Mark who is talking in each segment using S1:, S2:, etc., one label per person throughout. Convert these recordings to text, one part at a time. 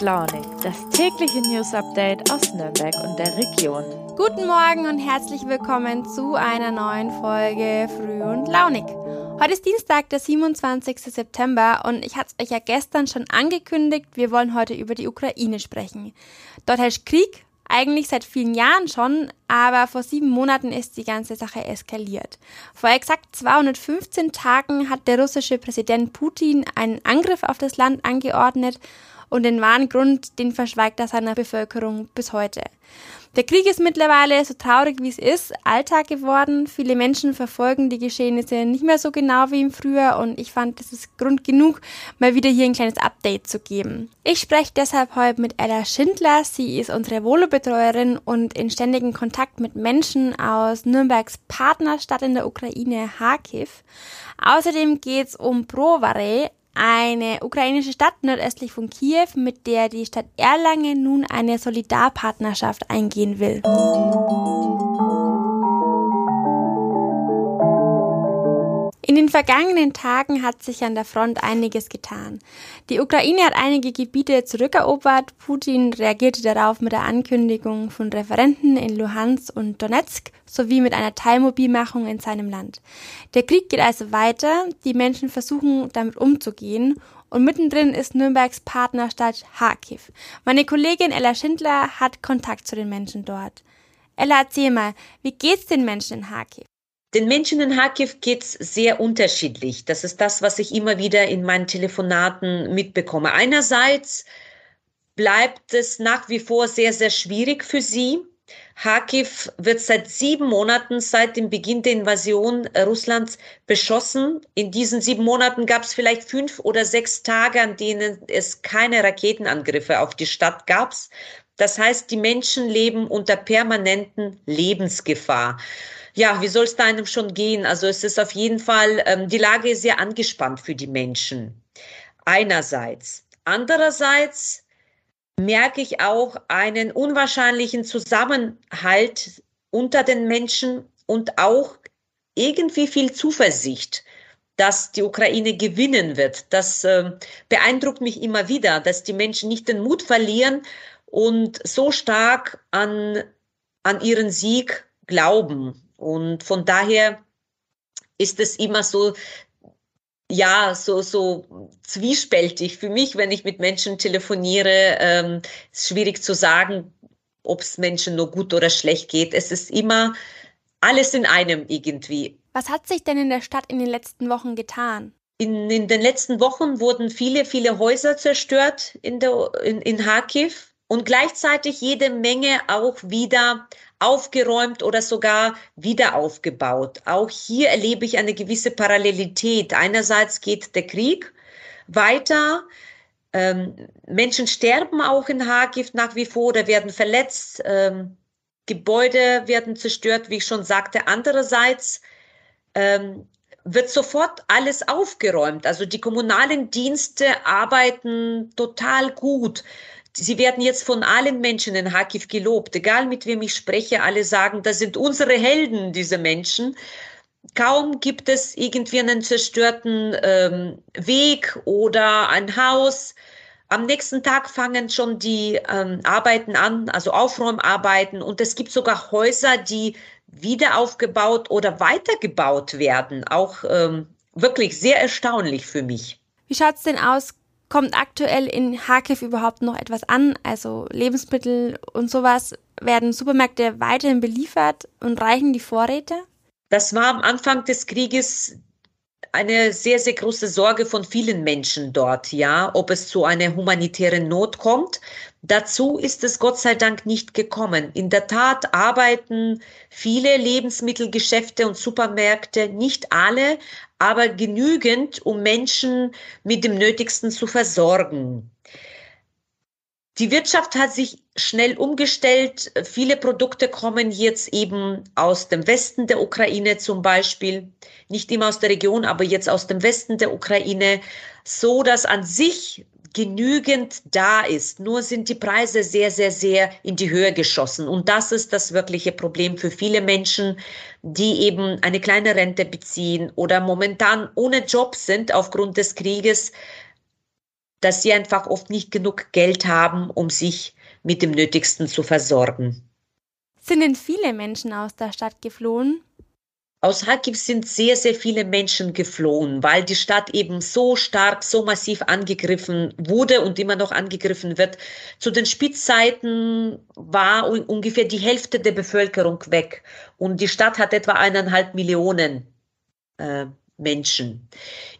S1: Launig, das tägliche News Update aus Nürnberg und der Region.
S2: Guten Morgen und herzlich willkommen zu einer neuen Folge Früh und Launig. Heute ist Dienstag, der 27. September und ich hatte es euch ja gestern schon angekündigt, wir wollen heute über die Ukraine sprechen. Dort herrscht Krieg, eigentlich seit vielen Jahren schon, aber vor sieben Monaten ist die ganze Sache eskaliert. Vor exakt 215 Tagen hat der russische Präsident Putin einen Angriff auf das Land angeordnet und den wahren Grund, den verschweigt er seiner Bevölkerung bis heute. Der Krieg ist mittlerweile, so traurig wie es ist, Alltag geworden. Viele Menschen verfolgen die Geschehnisse nicht mehr so genau wie im Frühjahr und ich fand, es ist Grund genug, mal wieder hier ein kleines Update zu geben. Ich spreche deshalb heute mit Ella Schindler. Sie ist unsere Volo-Betreuerin und in ständigem Kontakt mit Menschen aus Nürnbergs Partnerstadt in der Ukraine, Kharkiv. Außerdem geht es um Provare, eine ukrainische Stadt nordöstlich von Kiew, mit der die Stadt Erlangen nun eine Solidarpartnerschaft eingehen will. In den vergangenen Tagen hat sich an der Front einiges getan. Die Ukraine hat einige Gebiete zurückerobert. Putin reagierte darauf mit der Ankündigung von Referenten in Luhansk und Donetsk sowie mit einer Teilmobilmachung in seinem Land. Der Krieg geht also weiter. Die Menschen versuchen damit umzugehen und mittendrin ist Nürnbergs Partnerstadt Kharkiv. Meine Kollegin Ella Schindler hat Kontakt zu den Menschen dort. Ella, erzähl mal, wie geht's den Menschen in Kharkiv?
S3: Den Menschen in Kharkiv geht's sehr unterschiedlich. Das ist das, was ich immer wieder in meinen Telefonaten mitbekomme. Einerseits bleibt es nach wie vor sehr, sehr schwierig für sie. Kharkiv wird seit sieben Monaten, seit dem Beginn der Invasion Russlands, beschossen. In diesen sieben Monaten gab es vielleicht fünf oder sechs Tage, an denen es keine Raketenangriffe auf die Stadt gab. Das heißt, die Menschen leben unter permanenten Lebensgefahr ja, wie soll es da einem schon gehen? Also es ist auf jeden Fall, ähm, die Lage ist sehr angespannt für die Menschen. Einerseits. Andererseits merke ich auch einen unwahrscheinlichen Zusammenhalt unter den Menschen und auch irgendwie viel Zuversicht, dass die Ukraine gewinnen wird. Das äh, beeindruckt mich immer wieder, dass die Menschen nicht den Mut verlieren und so stark an, an ihren Sieg glauben. Und von daher ist es immer so, ja, so, so zwiespältig für mich, wenn ich mit Menschen telefoniere. Ähm, ist schwierig zu sagen, ob es Menschen nur gut oder schlecht geht. Es ist immer alles in einem irgendwie.
S2: Was hat sich denn in der Stadt in den letzten Wochen getan?
S3: In, in den letzten Wochen wurden viele, viele Häuser zerstört in, der, in, in Kharkiv und gleichzeitig jede Menge auch wieder aufgeräumt oder sogar wieder aufgebaut. Auch hier erlebe ich eine gewisse Parallelität. Einerseits geht der Krieg weiter. Ähm, Menschen sterben auch in Kharkiv nach wie vor oder werden verletzt. Ähm, Gebäude werden zerstört, wie ich schon sagte. Andererseits ähm, wird sofort alles aufgeräumt. Also die kommunalen Dienste arbeiten total gut. Sie werden jetzt von allen Menschen in Kharkiv gelobt, egal mit wem ich spreche, alle sagen, das sind unsere Helden, diese Menschen. Kaum gibt es irgendwie einen zerstörten ähm, Weg oder ein Haus. Am nächsten Tag fangen schon die ähm, Arbeiten an, also Aufräumarbeiten. Und es gibt sogar Häuser, die wieder aufgebaut oder weitergebaut werden. Auch ähm, wirklich sehr erstaunlich für mich.
S2: Wie schaut's denn aus? Kommt aktuell in Kharkiv überhaupt noch etwas an? Also Lebensmittel und sowas werden Supermärkte weiterhin beliefert und reichen die Vorräte?
S3: Das war am Anfang des Krieges eine sehr, sehr große Sorge von vielen Menschen dort, ja, ob es zu einer humanitären Not kommt. Dazu ist es Gott sei Dank nicht gekommen. In der Tat arbeiten viele Lebensmittelgeschäfte und Supermärkte, nicht alle, aber genügend, um Menschen mit dem Nötigsten zu versorgen. Die Wirtschaft hat sich schnell umgestellt. Viele Produkte kommen jetzt eben aus dem Westen der Ukraine zum Beispiel, nicht immer aus der Region, aber jetzt aus dem Westen der Ukraine, so dass an sich genügend da ist. Nur sind die Preise sehr, sehr, sehr in die Höhe geschossen. Und das ist das wirkliche Problem für viele Menschen, die eben eine kleine Rente beziehen oder momentan ohne Job sind aufgrund des Krieges. dass sie einfach oft nicht genug Geld haben, um sich mit dem Nötigsten zu versorgen.
S2: Sind denn viele Menschen aus der Stadt geflohen?
S3: Aus Kharkiv sind sehr, sehr viele Menschen geflohen, weil die Stadt eben so stark, so massiv angegriffen wurde und immer noch angegriffen wird. Zu den Spitzzeiten war ungefähr die Hälfte der Bevölkerung weg und die Stadt hat etwa eineinhalb Millionen äh, Menschen.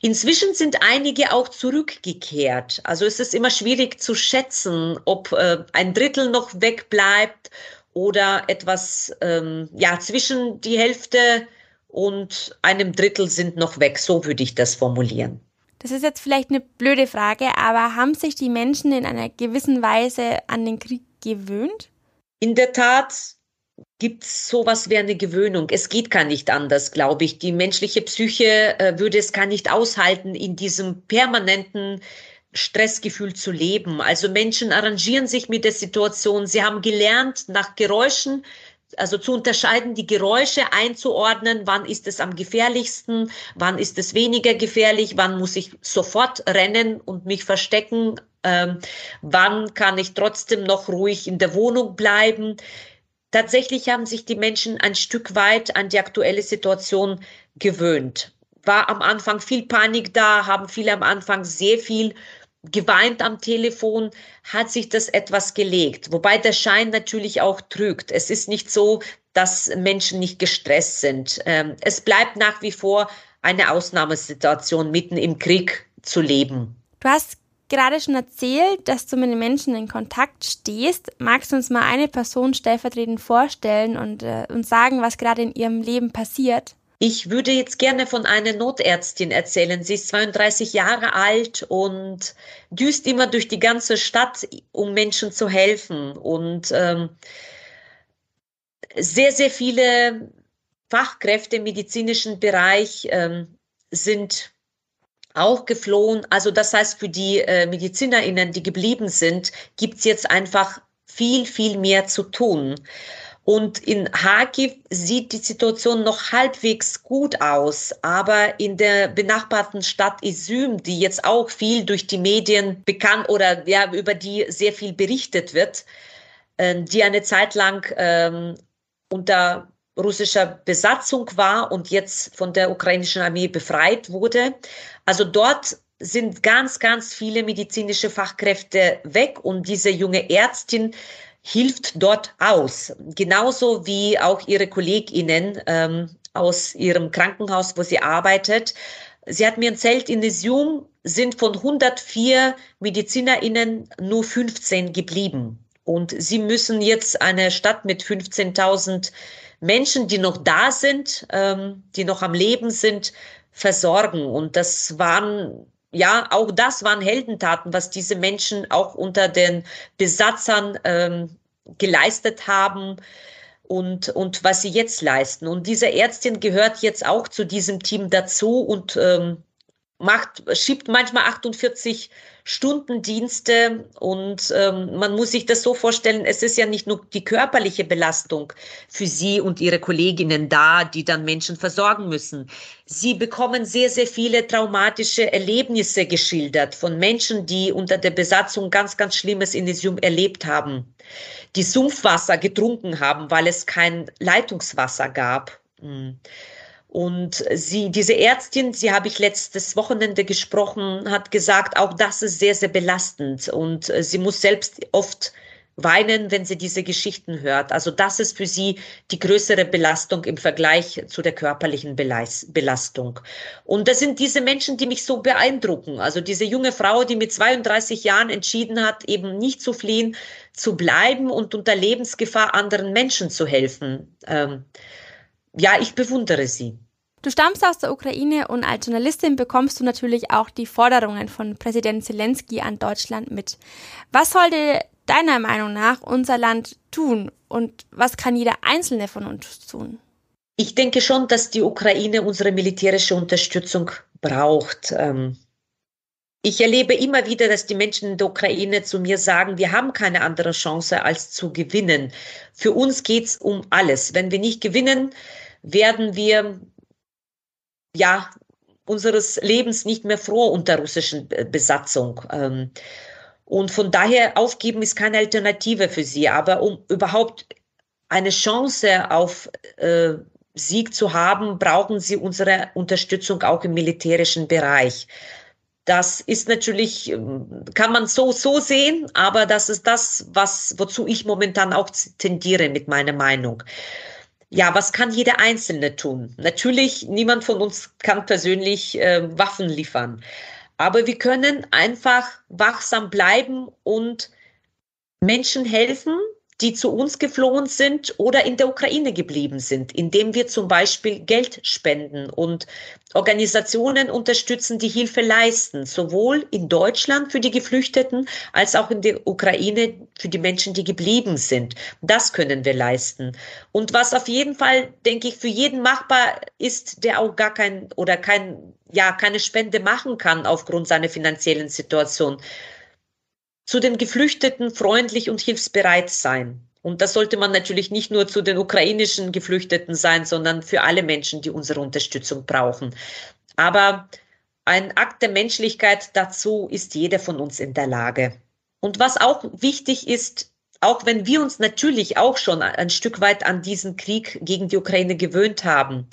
S3: Inzwischen sind einige auch zurückgekehrt. Also es ist immer schwierig zu schätzen, ob äh, ein Drittel noch wegbleibt oder etwas, ähm, ja, zwischen die Hälfte und einem Drittel sind noch weg. So würde ich das formulieren.
S2: Das ist jetzt vielleicht eine blöde Frage, aber haben sich die Menschen in einer gewissen Weise an den Krieg gewöhnt?
S3: In der Tat gibt es sowas wie eine Gewöhnung. Es geht gar nicht anders, glaube ich. Die menschliche Psyche äh, würde es gar nicht aushalten, in diesem permanenten Stressgefühl zu leben. Also Menschen arrangieren sich mit der Situation. Sie haben gelernt, nach Geräuschen also zu unterscheiden, die Geräusche einzuordnen, wann ist es am gefährlichsten, wann ist es weniger gefährlich, wann muss ich sofort rennen und mich verstecken, ähm, wann kann ich trotzdem noch ruhig in der Wohnung bleiben. Tatsächlich haben sich die Menschen ein Stück weit an die aktuelle Situation gewöhnt. War am Anfang viel Panik da, haben viele am Anfang sehr viel geweint am Telefon, hat sich das etwas gelegt. Wobei der Schein natürlich auch trügt. Es ist nicht so, dass Menschen nicht gestresst sind. Ähm, es bleibt nach wie vor eine Ausnahmesituation, mitten im Krieg zu leben.
S2: Du hast gerade schon erzählt, dass du mit den Menschen in Kontakt stehst. Magst du uns mal eine Person stellvertretend vorstellen und äh, uns sagen, was gerade in ihrem Leben passiert?
S3: Ich würde jetzt gerne von einer Notärztin erzählen. Sie ist 32 Jahre alt und düst immer durch die ganze Stadt, um Menschen zu helfen. Und ähm, sehr, sehr viele Fachkräfte im medizinischen Bereich ähm, sind auch geflohen. Also das heißt, für die äh, Medizinerinnen, die geblieben sind, gibt es jetzt einfach viel, viel mehr zu tun. Und in Kharkiv sieht die Situation noch halbwegs gut aus, aber in der benachbarten Stadt Izym, die jetzt auch viel durch die Medien bekannt oder ja, über die sehr viel berichtet wird, äh, die eine Zeit lang ähm, unter russischer Besatzung war und jetzt von der ukrainischen Armee befreit wurde. Also dort sind ganz, ganz viele medizinische Fachkräfte weg und diese junge Ärztin hilft dort aus. Genauso wie auch ihre KollegInnen ähm, aus ihrem Krankenhaus, wo sie arbeitet. Sie hat mir erzählt, in Isium sind von 104 MedizinerInnen nur 15 geblieben. Und sie müssen jetzt eine Stadt mit 15.000 Menschen, die noch da sind, ähm, die noch am Leben sind, versorgen. Und das waren ja, auch das waren Heldentaten, was diese Menschen auch unter den Besatzern ähm, geleistet haben und, und was sie jetzt leisten. Und diese Ärztin gehört jetzt auch zu diesem Team dazu und ähm, macht, schiebt manchmal 48 Stundendienste und ähm, man muss sich das so vorstellen, es ist ja nicht nur die körperliche Belastung für sie und ihre Kolleginnen da, die dann Menschen versorgen müssen. Sie bekommen sehr, sehr viele traumatische Erlebnisse geschildert von Menschen, die unter der Besatzung ganz, ganz Schlimmes in Isium erlebt haben, die Sumpfwasser getrunken haben, weil es kein Leitungswasser gab. Mhm. Und sie, diese Ärztin, sie habe ich letztes Wochenende gesprochen, hat gesagt, auch das ist sehr, sehr belastend. Und äh, sie muss selbst oft weinen, wenn sie diese Geschichten hört. Also das ist für sie die größere Belastung im Vergleich zu der körperlichen Belastung. Und das sind diese Menschen, die mich so beeindrucken. Also diese junge Frau, die mit 32 Jahren entschieden hat, eben nicht zu fliehen, zu bleiben und unter Lebensgefahr anderen Menschen zu helfen. Ähm, ja, ich bewundere sie.
S2: Du stammst aus der Ukraine und als Journalistin bekommst du natürlich auch die Forderungen von Präsident Zelensky an Deutschland mit. Was sollte deiner Meinung nach unser Land tun und was kann jeder Einzelne von uns tun?
S3: Ich denke schon, dass die Ukraine unsere militärische Unterstützung braucht. Ähm, ich erlebe immer wieder, dass die Menschen in der Ukraine zu mir sagen, wir haben keine andere Chance als zu gewinnen. Für uns geht es um alles. Wenn wir nicht gewinnen, werden wir ja unseres Lebens nicht mehr froh unter russischen Besatzung. Ähm, und von daher aufgeben ist keine Alternative für sie. Aber um überhaupt eine Chance auf äh, Sieg zu haben, brauchen sie unsere Unterstützung auch im militärischen Bereich. Das ist natürlich, ähm, kann man so, so sehen, aber das ist das, was, wozu ich momentan auch tendiere mit meiner Meinung. Ja, was kann jeder Einzelne tun? Natürlich, niemand von uns kann persönlich äh, Waffen liefern. Aber wir können einfach wachsam bleiben und Menschen helfen, die zu uns geflohen sind oder in der Ukraine geblieben sind, indem wir zum Beispiel Geld spenden und Organisationen unterstützen, die Hilfe leisten, sowohl in Deutschland für die Geflüchteten als auch in der Ukraine für die Menschen, die geblieben sind. Das können wir leisten. Und was auf jeden Fall, denke ich, für jeden machbar ist, der auch gar kein oder kein, ja, keine Spende machen kann aufgrund seiner finanziellen Situation zu den Geflüchteten freundlich und hilfsbereit sein. Und das sollte man natürlich nicht nur zu den ukrainischen Geflüchteten sein, sondern für alle Menschen, die unsere Unterstützung brauchen. Aber ein Akt der Menschlichkeit dazu ist jeder von uns in der Lage. Und was auch wichtig ist, auch wenn wir uns natürlich auch schon ein Stück weit an diesen Krieg gegen die Ukraine gewöhnt haben,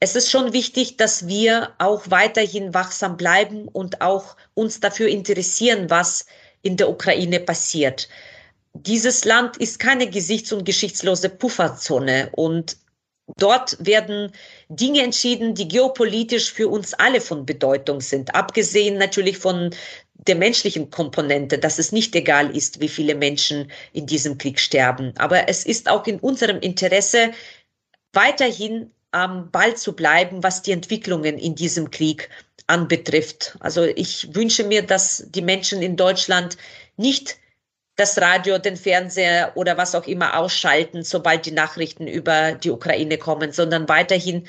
S3: es ist schon wichtig, dass wir auch weiterhin wachsam bleiben und auch uns dafür interessieren, was in der Ukraine passiert. Dieses Land ist keine gesichts- und geschichtslose Pufferzone und dort werden Dinge entschieden, die geopolitisch für uns alle von Bedeutung sind, abgesehen natürlich von der menschlichen Komponente, dass es nicht egal ist, wie viele Menschen in diesem Krieg sterben. Aber es ist auch in unserem Interesse, weiterhin am Ball zu bleiben, was die Entwicklungen in diesem Krieg anbetrifft. Also ich wünsche mir, dass die Menschen in Deutschland nicht das Radio, den Fernseher oder was auch immer ausschalten, sobald die Nachrichten über die Ukraine kommen, sondern weiterhin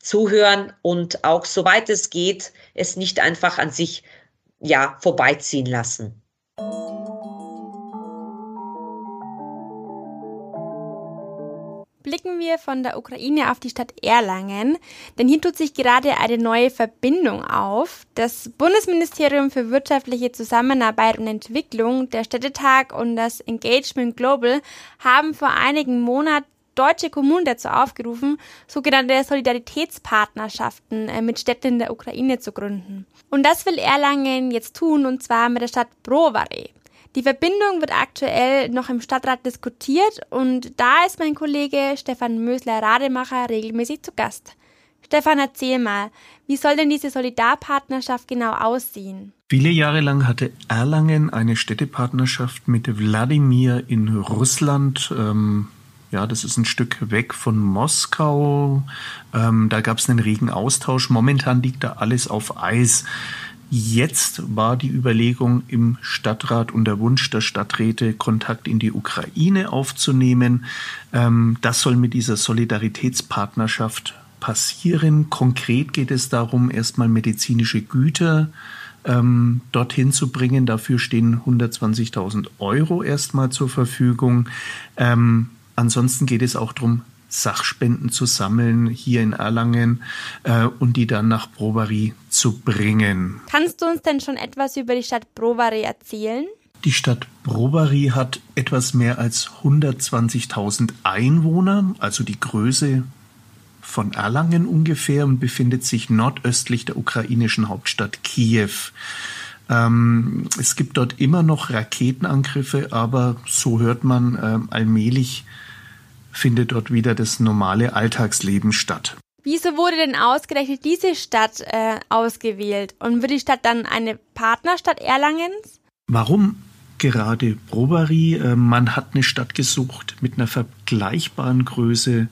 S3: zuhören und auch soweit es geht, es nicht einfach an sich ja vorbeiziehen lassen.
S2: Blicken wir von der Ukraine auf die Stadt Erlangen, denn hier tut sich gerade eine neue Verbindung auf. Das Bundesministerium für wirtschaftliche Zusammenarbeit und Entwicklung, der Städtetag und das Engagement Global haben vor einigen Monaten deutsche Kommunen dazu aufgerufen, sogenannte Solidaritätspartnerschaften äh, mit Städten in der Ukraine zu gründen. Und das will Erlangen jetzt tun, und zwar mit der Stadt Brovary. Die Verbindung wird aktuell noch im Stadtrat diskutiert und da ist mein Kollege Stefan Mösler-Rademacher regelmäßig zu Gast. Stefan, erzähl mal, wie soll denn diese Solidarpartnerschaft genau aussehen?
S4: Viele Jahre lang hatte Erlangen eine Städtepartnerschaft mit Wladimir in Russland. Ähm, ja, das ist ein Stück weg von Moskau. Ähm, da gab es einen regen Austausch. Momentan liegt da alles auf Eis. Jetzt war die Überlegung im Stadtrat und der Wunsch der Stadträte, Kontakt in die Ukraine aufzunehmen. Ähm, das soll mit dieser Solidaritätspartnerschaft passieren. Konkret geht es darum, erstmal medizinische Güter ähm, dorthin zu bringen. Dafür stehen 120.000 Euro erstmal zur Verfügung. Ähm, ansonsten geht es auch darum, Sachspenden zu sammeln hier in Erlangen äh, und die dann nach Brovary zu bringen.
S2: Kannst du uns denn schon etwas über die Stadt Brovary erzählen?
S4: Die Stadt Brovary hat etwas mehr als 120.000 Einwohner, also die Größe von Erlangen ungefähr und befindet sich nordöstlich der ukrainischen Hauptstadt Kiew. Ähm, es gibt dort immer noch Raketenangriffe, aber so hört man äh, allmählich findet dort wieder das normale Alltagsleben statt.
S2: Wieso wurde denn ausgerechnet diese Stadt äh, ausgewählt? Und wird die Stadt dann eine Partnerstadt Erlangens?
S4: Warum gerade Brovary? Äh, man hat eine Stadt gesucht mit einer vergleichbaren Größe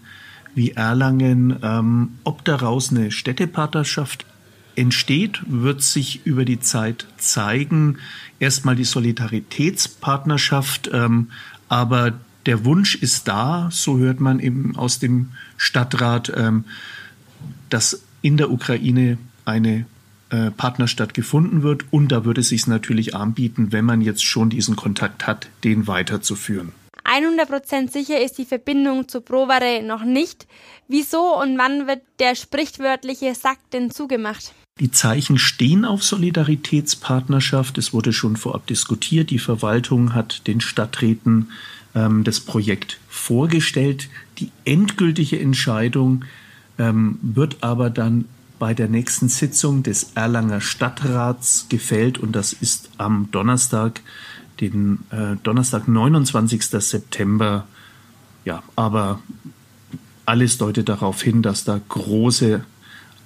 S4: wie Erlangen. Ähm, ob daraus eine Städtepartnerschaft entsteht, wird sich über die Zeit zeigen. Erstmal die Solidaritätspartnerschaft, ähm, aber der Wunsch ist da, so hört man eben aus dem Stadtrat, ähm, dass in der Ukraine eine äh, Partnerstadt gefunden wird. Und da würde es sich natürlich anbieten, wenn man jetzt schon diesen Kontakt hat, den weiterzuführen.
S2: 100% sicher ist die Verbindung zu Provare noch nicht. Wieso und wann wird der sprichwörtliche Sack denn zugemacht?
S4: Die Zeichen stehen auf Solidaritätspartnerschaft. Es wurde schon vorab diskutiert. Die Verwaltung hat den Stadträten ähm, das Projekt vorgestellt. Die endgültige Entscheidung ähm, wird aber dann bei der nächsten Sitzung des Erlanger Stadtrats gefällt und das ist am Donnerstag, den äh, Donnerstag, 29. September. Ja, aber alles deutet darauf hin, dass da große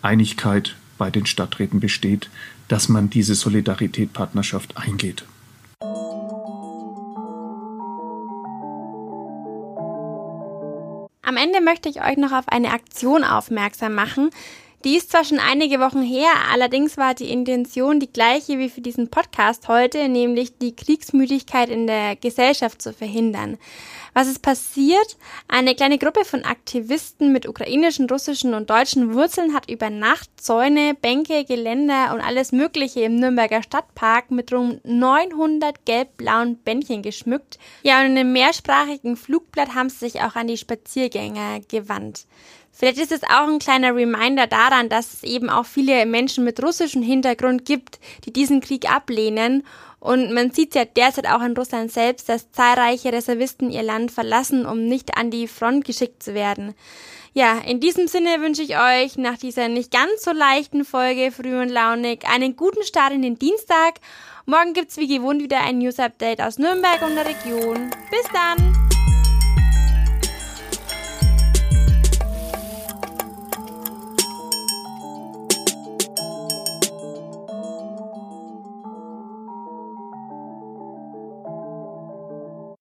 S4: Einigkeit bei den Stadträten besteht, dass man diese Solidarität-Partnerschaft eingeht.
S2: Am Ende möchte ich euch noch auf eine Aktion aufmerksam machen, die ist zwar schon einige Wochen her, allerdings war die Intention die gleiche wie für diesen Podcast heute, nämlich die Kriegsmüdigkeit in der Gesellschaft zu verhindern. Was ist passiert? Eine kleine Gruppe von Aktivisten mit ukrainischen, russischen und deutschen Wurzeln hat über Nacht Zäune, Bänke, Geländer und alles Mögliche im Nürnberger Stadtpark mit rund 900 gelb-blauen Bändchen geschmückt. Ja, und in einem mehrsprachigen Flugblatt haben sie sich auch an die Spaziergänger gewandt. Vielleicht ist es auch ein kleiner Reminder daran, dass es eben auch viele Menschen mit russischem Hintergrund gibt, die diesen Krieg ablehnen. Und man sieht ja derzeit auch in Russland selbst, dass zahlreiche Reservisten ihr Land verlassen, um nicht an die Front geschickt zu werden. Ja, in diesem Sinne wünsche ich euch nach dieser nicht ganz so leichten Folge Früh und Launig einen guten Start in den Dienstag. Morgen gibt's wie gewohnt wieder ein News Update aus Nürnberg und der Region. Bis dann!